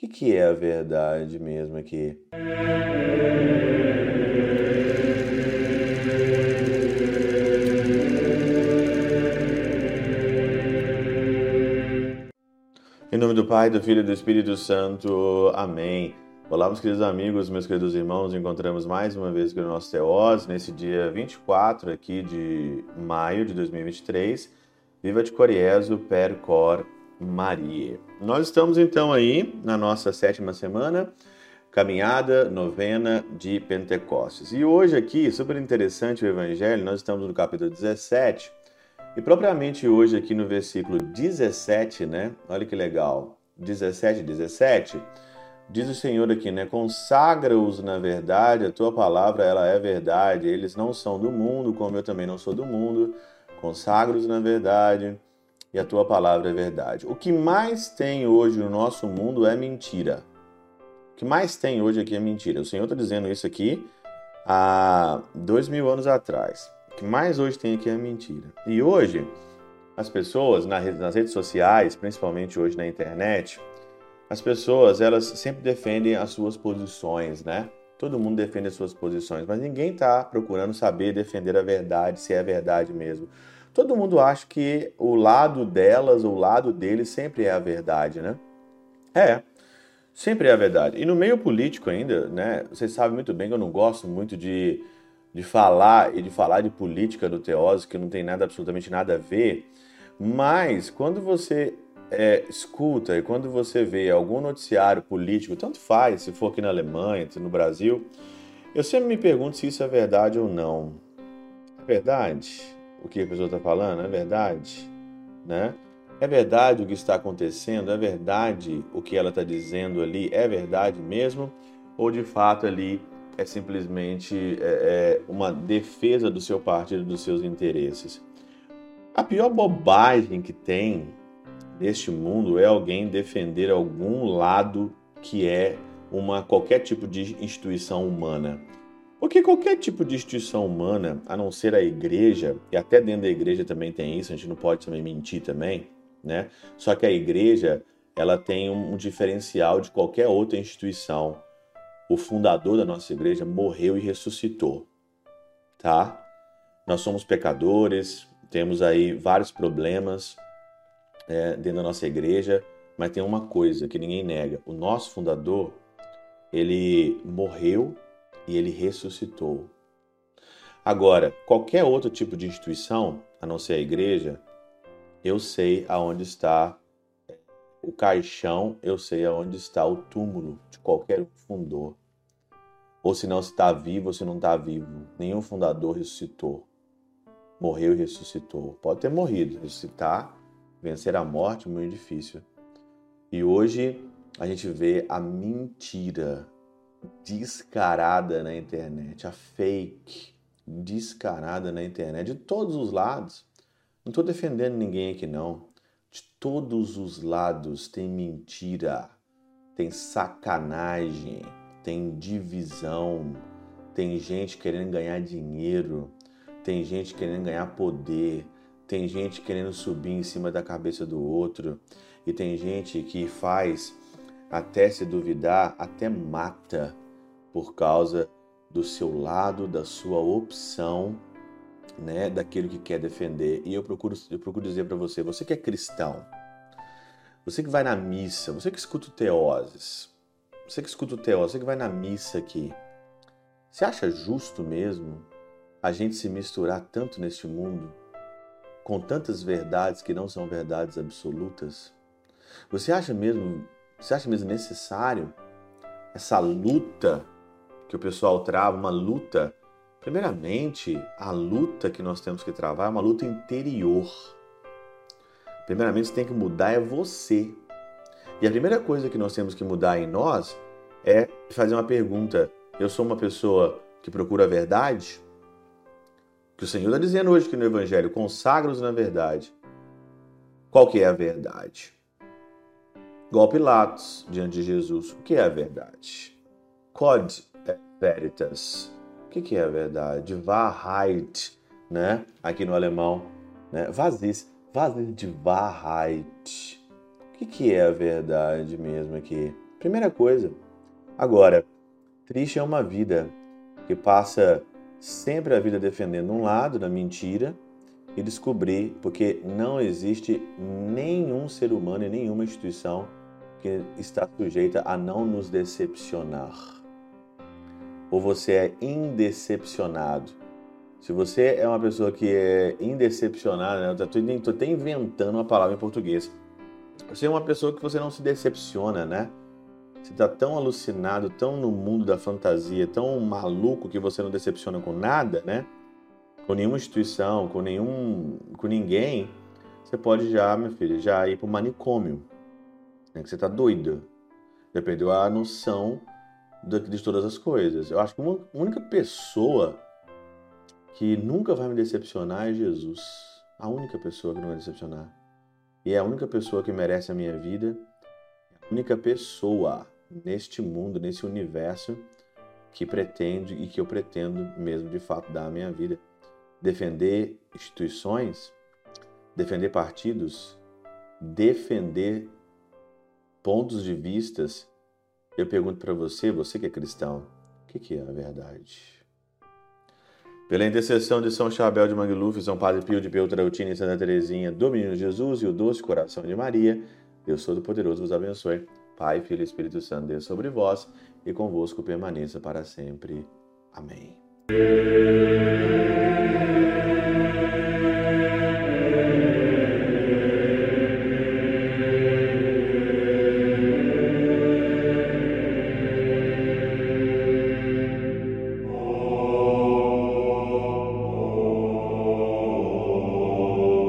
O que, é a verdade mesmo aqui? Em nome do Pai, do Filho e do Espírito Santo. Amém. Olá, meus queridos amigos, meus queridos irmãos. Encontramos mais uma vez com o nosso Teós nesse dia 24 aqui de maio de 2023. Viva de Coriezo per cor Maria. Nós estamos então aí na nossa sétima semana, caminhada novena de Pentecostes. E hoje aqui, super interessante o evangelho, nós estamos no capítulo 17 e propriamente hoje aqui no versículo 17, né? Olha que legal. 17, 17. Diz o Senhor aqui, né? Consagra-os na verdade, a tua palavra ela é verdade. Eles não são do mundo, como eu também não sou do mundo. Consagra-os na verdade e a tua palavra é verdade. O que mais tem hoje no nosso mundo é mentira. O que mais tem hoje aqui é mentira. O Senhor está dizendo isso aqui há dois mil anos atrás. O que mais hoje tem aqui é mentira. E hoje, as pessoas nas redes sociais, principalmente hoje na internet, as pessoas elas sempre defendem as suas posições, né? Todo mundo defende as suas posições, mas ninguém está procurando saber defender a verdade, se é verdade mesmo todo mundo acha que o lado delas, o lado deles sempre é a verdade, né? É, sempre é a verdade. E no meio político ainda, né? Vocês sabem muito bem que eu não gosto muito de, de falar e de falar de política do Teose, que não tem nada, absolutamente nada a ver. Mas quando você é, escuta e quando você vê algum noticiário político, tanto faz, se for aqui na Alemanha, se no Brasil, eu sempre me pergunto se isso é verdade ou não. É verdade? O que a pessoa está falando? É verdade? Né? É verdade o que está acontecendo? É verdade o que ela está dizendo ali? É verdade mesmo? Ou de fato ali é simplesmente é, é uma defesa do seu partido, dos seus interesses? A pior bobagem que tem neste mundo é alguém defender algum lado que é uma qualquer tipo de instituição humana. Porque qualquer tipo de instituição humana, a não ser a igreja, e até dentro da igreja também tem isso, a gente não pode também mentir também, né? Só que a igreja, ela tem um diferencial de qualquer outra instituição. O fundador da nossa igreja morreu e ressuscitou, tá? Nós somos pecadores, temos aí vários problemas é, dentro da nossa igreja, mas tem uma coisa que ninguém nega: o nosso fundador, ele morreu e ele ressuscitou. Agora, qualquer outro tipo de instituição, a não ser a igreja, eu sei aonde está o caixão, eu sei aonde está o túmulo de qualquer fundador. Ou se não está vivo ou se não está vivo. Nenhum fundador ressuscitou. Morreu e ressuscitou. Pode ter morrido, ressuscitar, vencer a morte, muito difícil. E hoje a gente vê a mentira descarada na internet, a fake descarada na internet, de todos os lados. Não estou defendendo ninguém aqui, não. De todos os lados tem mentira, tem sacanagem, tem divisão, tem gente querendo ganhar dinheiro, tem gente querendo ganhar poder, tem gente querendo subir em cima da cabeça do outro, e tem gente que faz até se duvidar, até mata por causa do seu lado, da sua opção, né, daquilo que quer defender. E eu procuro, eu procuro dizer para você, você que é cristão, você que vai na missa, você que escuta o teoses, você que escuta o teoses, você que vai na missa aqui, você acha justo mesmo a gente se misturar tanto neste mundo, com tantas verdades que não são verdades absolutas? Você acha mesmo você acha mesmo necessário essa luta que o pessoal trava, uma luta? Primeiramente, a luta que nós temos que travar é uma luta interior. Primeiramente, você tem que mudar é você. E a primeira coisa que nós temos que mudar em nós é fazer uma pergunta: eu sou uma pessoa que procura a verdade? Que o Senhor está dizendo hoje que no Evangelho, consagra-os na verdade. Qual que é a verdade? Igual Pilatos diante de Jesus. O que é a verdade? Cod veritas. O que é a verdade? Wahrheit, né? Aqui no alemão, né? Was ist die Wahrheit? O que é a verdade mesmo aqui? Primeira coisa. Agora, triste é uma vida que passa sempre a vida defendendo um lado da mentira e descobrir, porque não existe nenhum ser humano e nenhuma instituição que está sujeita a não nos decepcionar. Ou você é indecepcionado. Se você é uma pessoa que é indecepcionada, né? eu estou até inventando uma palavra em português. Você é uma pessoa que você não se decepciona, né? Você está tão alucinado, tão no mundo da fantasia, tão maluco que você não decepciona com nada, né? Com nenhuma instituição, com nenhum, com ninguém. Você pode já, meu filho, já ir para o manicômio. Né? Que você está doido. Já perdeu a noção de todas as coisas. Eu acho que uma única pessoa que nunca vai me decepcionar é Jesus. A única pessoa que não vai decepcionar. E é a única pessoa que merece a minha vida. É a única pessoa neste mundo, nesse universo que pretende e que eu pretendo mesmo de fato dar a minha vida. Defender instituições, defender partidos, defender pontos de vistas. Eu pergunto para você, você que é cristão, o que é a verdade? Pela intercessão de São Chabel de Mangluf, São Padre Pio de Peltrautina e Santa Teresinha, do Menino Jesus e o doce coração de Maria, Deus Todo-Poderoso vos abençoe. Pai, Filho e Espírito Santo, Deus sobre vós e convosco permaneça para sempre. Amém.